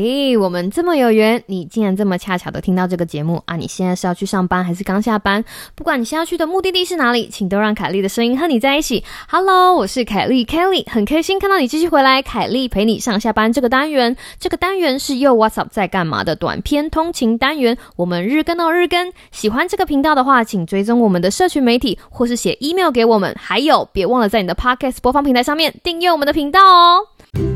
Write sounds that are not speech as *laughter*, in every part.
嘿，我们这么有缘，你竟然这么恰巧的听到这个节目啊！你现在是要去上班还是刚下班？不管你现在去的目的地是哪里，请都让凯莉的声音和你在一起。Hello，我是凯莉 Kelly，很开心看到你继续回来。凯莉陪你上下班这个单元，这个单元是又 What's Up 在干嘛的短篇通勤单元，我们日更到日更。喜欢这个频道的话，请追踪我们的社群媒体，或是写 email 给我们。还有，别忘了在你的 Podcast 播放平台上面订阅我们的频道哦。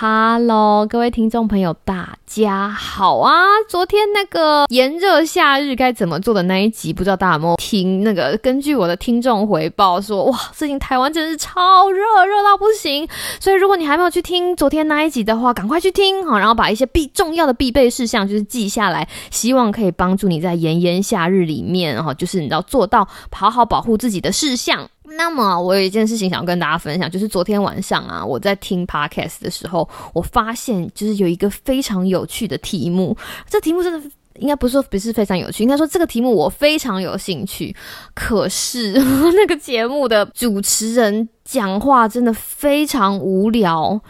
Hello，各位听众朋友，大家好啊！昨天那个炎热夏日该怎么做的那一集，不知道大家有没有听？那个根据我的听众回报说，哇，最近台湾真是超热，热到不行。所以如果你还没有去听昨天那一集的话，赶快去听好，然后把一些必重要的必备事项就是记下来，希望可以帮助你在炎炎夏日里面哈，就是你要做到好好保护自己的事项。那么我有一件事情想要跟大家分享，就是昨天晚上啊，我在听 podcast 的时候，我发现就是有一个非常有趣的题目。这题目真的应该不是说不是非常有趣，应该说这个题目我非常有兴趣。可是那个节目的主持人讲话真的非常无聊，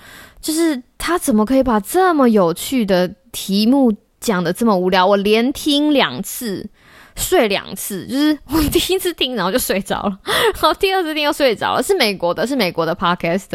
就是他怎么可以把这么有趣的题目讲的这么无聊？我连听两次。睡两次，就是 *laughs* 我第一次听，然后就睡着了，*laughs* 然后第二次听又睡着了。是美国的，是美国的 podcast，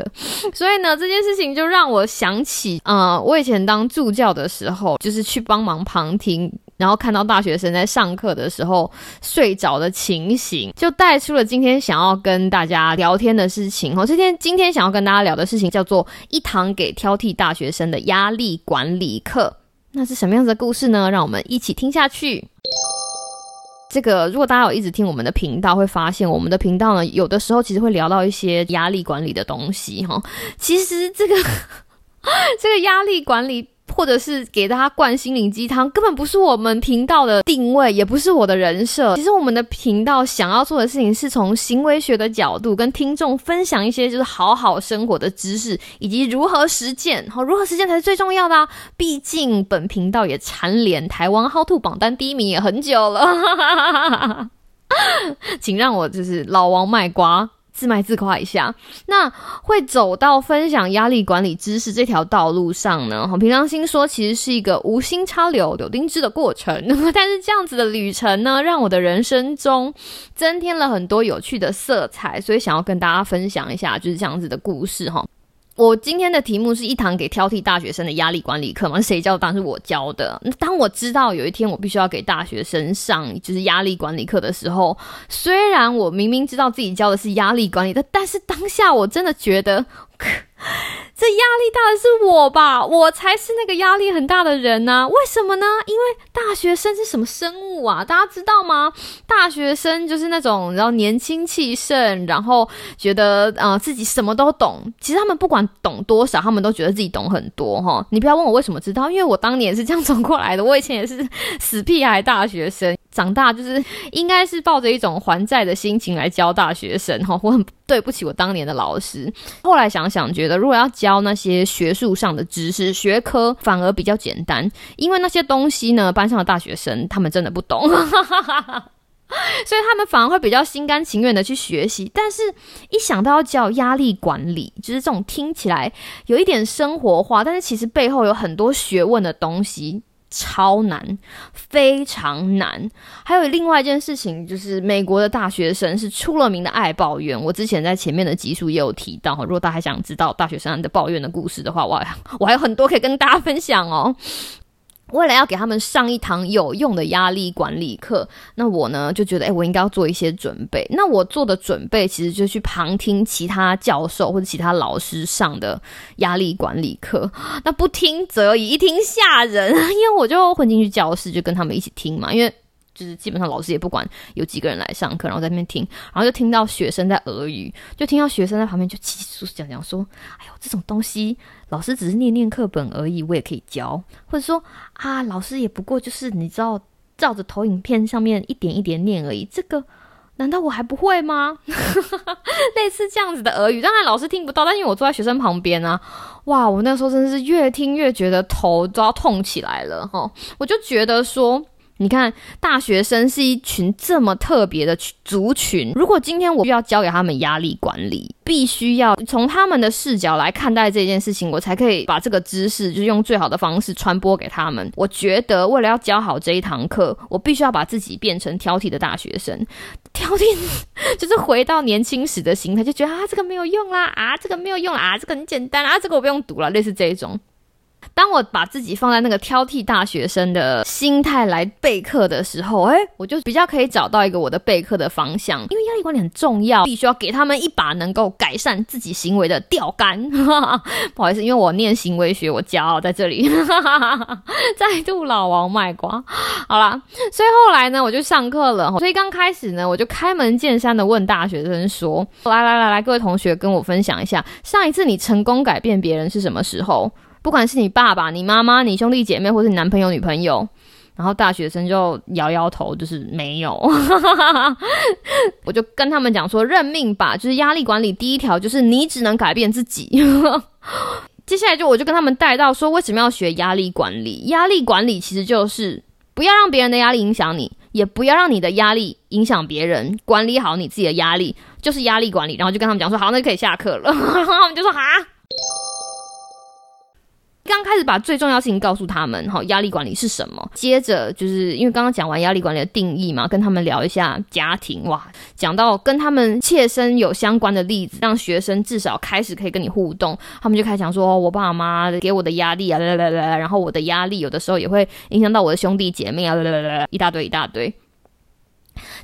所以呢，这件事情就让我想起，呃，我以前当助教的时候，就是去帮忙旁听，然后看到大学生在上课的时候睡着的情形，就带出了今天想要跟大家聊天的事情。哦，这天今天想要跟大家聊的事情叫做一堂给挑剔大学生的压力管理课。那是什么样子的故事呢？让我们一起听下去。这个，如果大家有一直听我们的频道，会发现我们的频道呢，有的时候其实会聊到一些压力管理的东西哈。其实这个，*laughs* 这个压力管理。或者是给大家灌心灵鸡汤，根本不是我们频道的定位，也不是我的人设。其实我们的频道想要做的事情，是从行为学的角度跟听众分享一些就是好好生活的知识，以及如何实践。好，如何实践才是最重要的啊！毕竟本频道也蝉联台湾 How to 榜单第一名也很久了，*laughs* 请让我就是老王卖瓜。自卖自夸一下，那会走到分享压力管理知识这条道路上呢？哈，平常心说，其实是一个无心插柳柳丁枝的过程。*laughs* 但是这样子的旅程呢，让我的人生中增添了很多有趣的色彩，所以想要跟大家分享一下，就是这样子的故事哈。我今天的题目是一堂给挑剔大学生的压力管理课嘛？谁教？当然是我教的。当我知道有一天我必须要给大学生上就是压力管理课的时候，虽然我明明知道自己教的是压力管理但，但是当下我真的觉得。*laughs* 这力大的是我吧？我才是那个压力很大的人呢。为什么呢？因为大学生是什么生物啊？大家知道吗？大学生就是那种然后年轻气盛，然后觉得呃自己什么都懂。其实他们不管懂多少，他们都觉得自己懂很多哈。你不要问我为什么知道，因为我当年也是这样走过来的。我以前也是死屁孩大学生。长大就是 *laughs* 应该是抱着一种还债的心情来教大学生哈，我很对不起我当年的老师。后来想想，觉得如果要教那些学术上的知识学科，反而比较简单，因为那些东西呢，班上的大学生他们真的不懂，*laughs* 所以他们反而会比较心甘情愿的去学习。但是，一想到要教压力管理，就是这种听起来有一点生活化，但是其实背后有很多学问的东西。超难，非常难。还有另外一件事情，就是美国的大学生是出了名的爱抱怨。我之前在前面的集数也有提到，如果大家想知道大学生的抱怨的故事的话，我我还有很多可以跟大家分享哦。为了要给他们上一堂有用的压力管理课，那我呢就觉得，哎，我应该要做一些准备。那我做的准备其实就去旁听其他教授或者其他老师上的压力管理课。那不听则已，一听吓人，*laughs* 因为我就混进去教室，就跟他们一起听嘛，因为。就是基本上老师也不管有几个人来上课，然后在那边听，然后就听到学生在俄语，就听到学生在旁边就叽叽讲讲说：“哎呦，这种东西老师只是念念课本而已，我也可以教。”或者说：“啊，老师也不过就是你知道照着投影片上面一点一点念而已，这个难道我还不会吗？” *laughs* 类似这样子的俄语，当然老师听不到，但因为我坐在学生旁边啊，哇，我那时候真的是越听越觉得头都要痛起来了哈，我就觉得说。你看，大学生是一群这么特别的族群。如果今天我要教给他们压力管理，必须要从他们的视角来看待这件事情，我才可以把这个知识就是用最好的方式传播给他们。我觉得，为了要教好这一堂课，我必须要把自己变成挑剔的大学生。挑剔 *laughs* 就是回到年轻时的心态，就觉得啊，这个没有用啦，啊，这个没有用啊，这个很简单啊，这个我不用读了，类似这一种。当我把自己放在那个挑剔大学生的心态来备课的时候，哎，我就比较可以找到一个我的备课的方向。因为压力管理很重要，必须要给他们一把能够改善自己行为的钓竿。*laughs* 不好意思，因为我念行为学，我骄傲在这里，*laughs* 再度老王卖瓜。好啦，所以后来呢，我就上课了。所以刚开始呢，我就开门见山的问大学生说：“来来来来，各位同学，跟我分享一下，上一次你成功改变别人是什么时候？”不管是你爸爸、你妈妈、你兄弟姐妹，或是你男朋友、女朋友，然后大学生就摇摇头，就是没有。*laughs* 我就跟他们讲说，认命吧，就是压力管理第一条就是你只能改变自己。*laughs* 接下来就我就跟他们带到说，为什么要学压力管理？压力管理其实就是不要让别人的压力影响你，也不要让你的压力影响别人，管理好你自己的压力就是压力管理。然后就跟他们讲说，好，那就可以下课了。然 *laughs* 后他们就说，哈。刚开始把最重要事情告诉他们，哈，压力管理是什么？接着就是因为刚刚讲完压力管理的定义嘛，跟他们聊一下家庭，哇，讲到跟他们切身有相关的例子，让学生至少开始可以跟你互动，他们就开始讲说，我爸妈给我的压力啊，来来来，然后我的压力有的时候也会影响到我的兄弟姐妹啊，来来来，一大堆一大堆。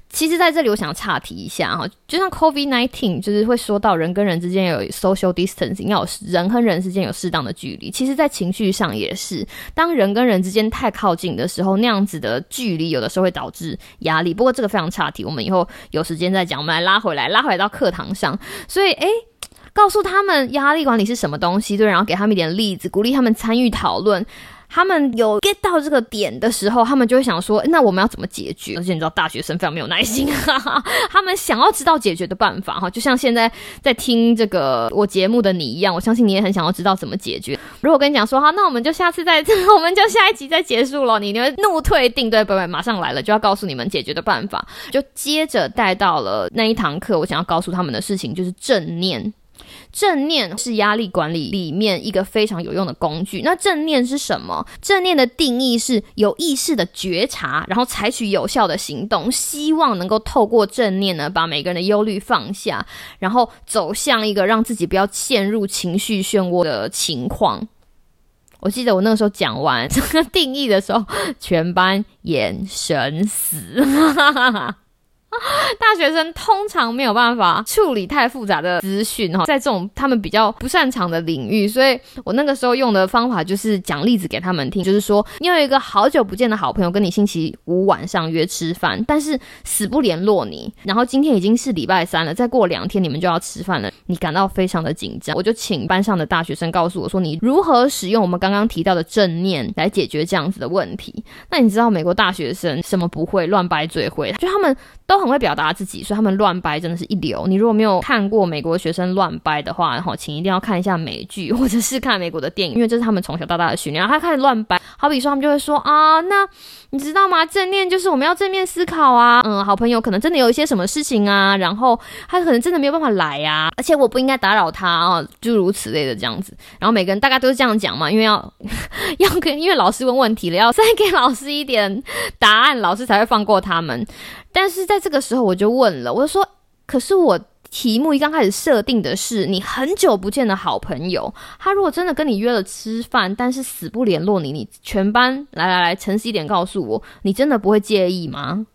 其实，在这里我想岔题一下哈，就像 COVID nineteen，就是会说到人跟人之间有 social distancing，要有人和人之间有适当的距离。其实，在情绪上也是，当人跟人之间太靠近的时候，那样子的距离有的时候会导致压力。不过这个非常岔题，我们以后有时间再讲。我们来拉回来，拉回到课堂上。所以，诶，告诉他们压力管理是什么东西，对，然后给他们一点例子，鼓励他们参与讨论。他们有 get 到这个点的时候，他们就会想说：“那我们要怎么解决？”而且你知道，大学生非常没有耐心，*laughs* 他们想要知道解决的办法哈，就像现在在听这个我节目的你一样，我相信你也很想要知道怎么解决。如果跟你讲说：“哈，那我们就下次再，*laughs* 我们就下一集再结束了。”你你会怒退定对不对？马上来了就要告诉你们解决的办法，就接着带到了那一堂课，我想要告诉他们的事情就是正念。正念是压力管理里面一个非常有用的工具。那正念是什么？正念的定义是有意识的觉察，然后采取有效的行动，希望能够透过正念呢，把每个人的忧虑放下，然后走向一个让自己不要陷入情绪漩涡的情况。我记得我那个时候讲完这个 *laughs* 定义的时候，全班眼 *laughs* 神死。*laughs* 大学生通常没有办法处理太复杂的资讯哈，在这种他们比较不擅长的领域，所以我那个时候用的方法就是讲例子给他们听，就是说你有一个好久不见的好朋友跟你星期五晚上约吃饭，但是死不联络你，然后今天已经是礼拜三了，再过两天你们就要吃饭了，你感到非常的紧张，我就请班上的大学生告诉我说你如何使用我们刚刚提到的正念来解决这样子的问题。那你知道美国大学生什么不会乱掰嘴会，就他们都。很会表达自己，所以他们乱掰真的是一流。你如果没有看过美国学生乱掰的话，然后，请一定要看一下美剧或者是看美国的电影，因为这是他们从小到大的训练。然后他开始乱掰，好比说他们就会说啊，那你知道吗？正念就是我们要正面思考啊，嗯，好朋友可能真的有一些什么事情啊，然后他可能真的没有办法来啊，而且我不应该打扰他啊，诸如此类的这样子。然后每个人大概都是这样讲嘛，因为要 *laughs* 要跟因为老师问问题了，要再给老师一点答案，老师才会放过他们。但是在这个时候，我就问了，我就说：“可是我题目一刚开始设定的是你很久不见的好朋友，他如果真的跟你约了吃饭，但是死不联络你，你全班来来来，诚实一点告诉我，你真的不会介意吗？”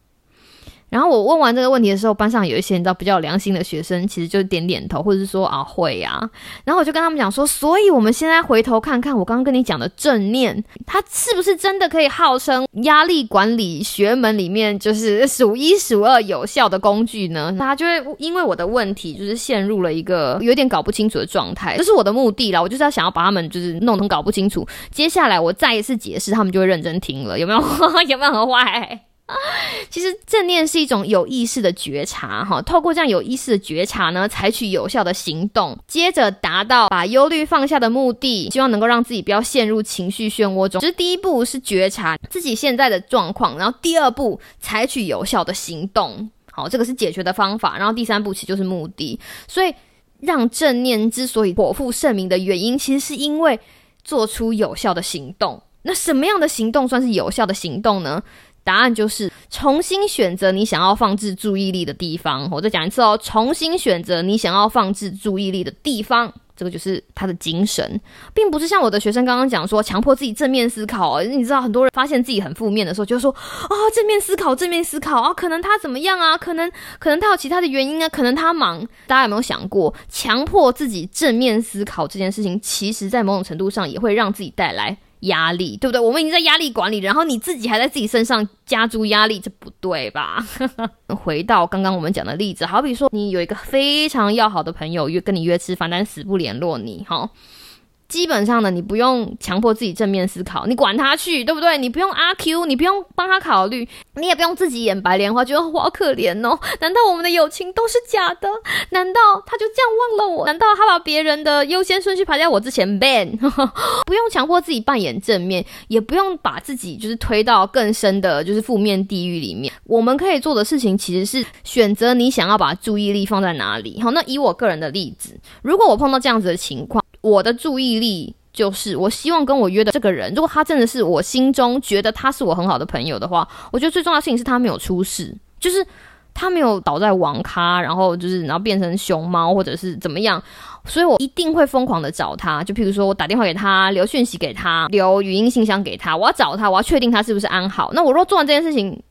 然后我问完这个问题的时候，班上有一些你知道比较有良心的学生，其实就点点头，或者是说啊会呀。然后我就跟他们讲说，所以我们现在回头看看我刚刚跟你讲的正念，它是不是真的可以号称压力管理学门里面就是数一数二有效的工具呢？大家就会因为我的问题，就是陷入了一个有点搞不清楚的状态。这是我的目的啦，我就是要想要把他们就是弄成搞不清楚。接下来我再一次解释，他们就会认真听了，有没有？*laughs* 有没有很坏？啊 *laughs* 其实正念是一种有意识的觉察，哈，透过这样有意识的觉察呢，采取有效的行动，接着达到把忧虑放下的目的，希望能够让自己不要陷入情绪漩涡中。其实第一步是觉察自己现在的状况，然后第二步采取有效的行动，好，这个是解决的方法，然后第三步其实就是目的。所以让正念之所以颇负盛名的原因，其实是因为做出有效的行动。那什么样的行动算是有效的行动呢？答案就是重新选择你想要放置注意力的地方。我再讲一次哦，重新选择你想要放置注意力的地方，这个就是他的精神，并不是像我的学生刚刚讲说，强迫自己正面思考。你知道，很多人发现自己很负面的时候，就说啊，正面思考，正面思考啊，可能他怎么样啊？可能可能他有其他的原因啊？可能他忙。大家有没有想过，强迫自己正面思考这件事情，其实在某种程度上也会让自己带来。压力对不对？我们已经在压力管理，然后你自己还在自己身上加诸压力，这不对吧？*laughs* 回到刚刚我们讲的例子，好比说你有一个非常要好的朋友约跟你约吃饭，但死不联络你，哈。基本上呢，你不用强迫自己正面思考，你管他去，对不对？你不用阿 Q，你不用帮他考虑，你也不用自己演白莲花，觉得好可怜哦。*laughs* 难道我们的友情都是假的？难道他就这样忘了我？难道他把别人的优先顺序排在我之前？ban，*laughs* 不用强迫自己扮演正面，也不用把自己就是推到更深的，就是负面地狱里面。我们可以做的事情其实是选择你想要把注意力放在哪里。好，那以我个人的例子，如果我碰到这样子的情况。我的注意力就是，我希望跟我约的这个人，如果他真的是我心中觉得他是我很好的朋友的话，我觉得最重要的事情是他没有出事，就是他没有倒在网咖，然后就是然后变成熊猫或者是怎么样，所以我一定会疯狂的找他。就譬如说我打电话给他，留讯息给他，留语音信箱给他，我要找他，我要确定他是不是安好。那我若做完这件事情。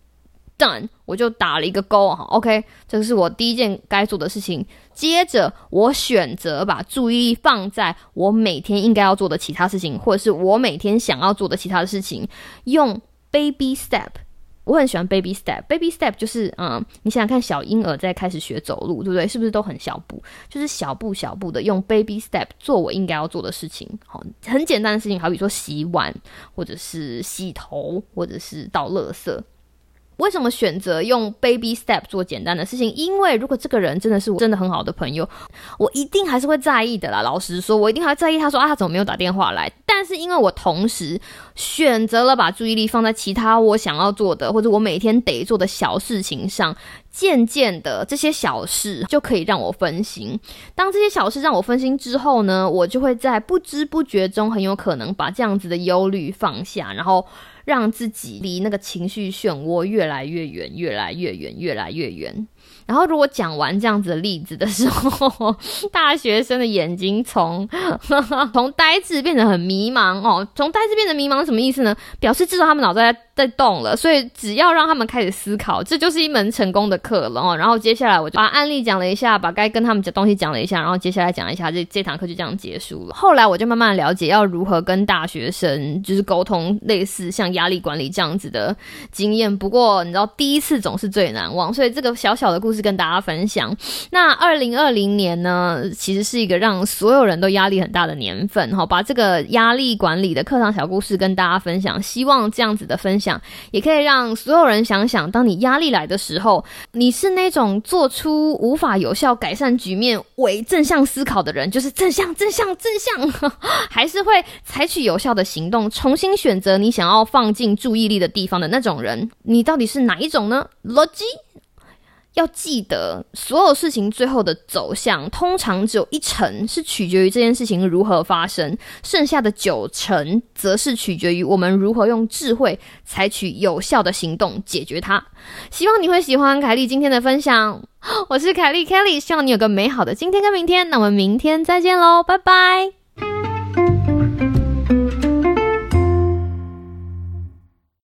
done，我就打了一个勾哈，OK，这是我第一件该做的事情。接着，我选择把注意力放在我每天应该要做的其他事情，或者是我每天想要做的其他的事情。用 baby step，我很喜欢 baby step。baby step 就是，嗯，你想想看，小婴儿在开始学走路，对不对？是不是都很小步？就是小步小步的用 baby step 做我应该要做的事情。好，很简单的事情，好比说洗碗，或者是洗头，或者是倒垃圾。为什么选择用 baby step 做简单的事情？因为如果这个人真的是我真的很好的朋友，我一定还是会在意的啦。老实说，我一定还在意他说啊，他怎么没有打电话来？但是因为我同时选择了把注意力放在其他我想要做的或者我每天得做的小事情上，渐渐的这些小事就可以让我分心。当这些小事让我分心之后呢，我就会在不知不觉中很有可能把这样子的忧虑放下，然后。让自己离那个情绪漩涡越来越远，越来越远，越来越远。然后，如果讲完这样子的例子的时候，大学生的眼睛从 *laughs* 从呆滞变得很迷茫哦，从呆滞变得迷茫什么意思呢？表示至少他们脑袋在在动了。所以，只要让他们开始思考，这就是一门成功的课了哦。然后，接下来我就把案例讲了一下，把该跟他们讲东西讲了一下，然后接下来讲一下这这堂课就这样结束了。后来，我就慢慢了解要如何跟大学生就是沟通类似像压力管理这样子的经验。不过，你知道第一次总是最难忘，所以这个小小的故。事跟大家分享。那二零二零年呢，其实是一个让所有人都压力很大的年份哈。把这个压力管理的课堂小故事跟大家分享，希望这样子的分想也可以让所有人想想，当你压力来的时候，你是那种做出无法有效改善局面为正向思考的人，就是正向、正向、正向，*laughs* 还是会采取有效的行动，重新选择你想要放进注意力的地方的那种人？你到底是哪一种呢？逻辑。要记得，所有事情最后的走向，通常只有一成是取决于这件事情如何发生，剩下的九成则是取决于我们如何用智慧采取有效的行动解决它。希望你会喜欢凯莉今天的分享，我是凯莉 Kelly，希望你有个美好的今天跟明天。那我们明天再见喽，拜拜。